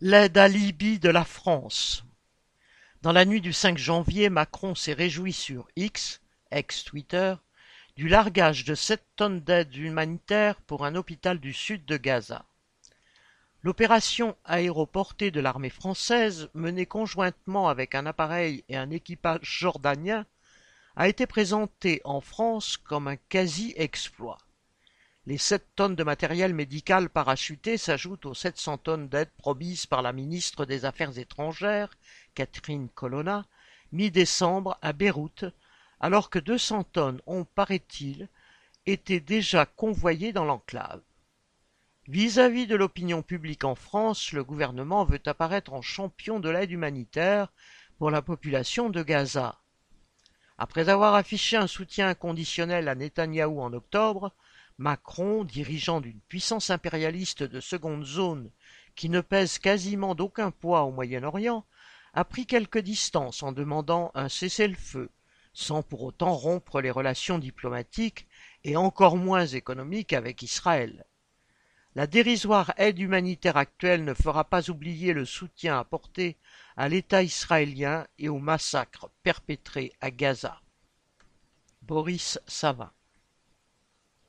L'aide alibi de la France. Dans la nuit du cinq janvier, Macron s'est réjoui sur X, ex-Twitter, du largage de sept tonnes d'aide humanitaire pour un hôpital du sud de Gaza. L'opération aéroportée de l'armée française, menée conjointement avec un appareil et un équipage jordanien, a été présentée en France comme un quasi-exploit. Les sept tonnes de matériel médical parachuté s'ajoutent aux sept cents tonnes d'aide promises par la ministre des Affaires étrangères, Catherine Colonna, mi-décembre à Beyrouth, alors que deux cents tonnes ont, paraît-il, été déjà convoyées dans l'enclave. Vis-à-vis de l'opinion publique en France, le gouvernement veut apparaître en champion de l'aide humanitaire pour la population de Gaza. Après avoir affiché un soutien inconditionnel à Netanyahou en octobre, Macron, dirigeant d'une puissance impérialiste de seconde zone qui ne pèse quasiment d'aucun poids au Moyen-Orient, a pris quelques distances en demandant un cessez-le-feu, sans pour autant rompre les relations diplomatiques et encore moins économiques avec Israël. La dérisoire aide humanitaire actuelle ne fera pas oublier le soutien apporté à l'État israélien et aux massacres perpétrés à Gaza. Boris Savin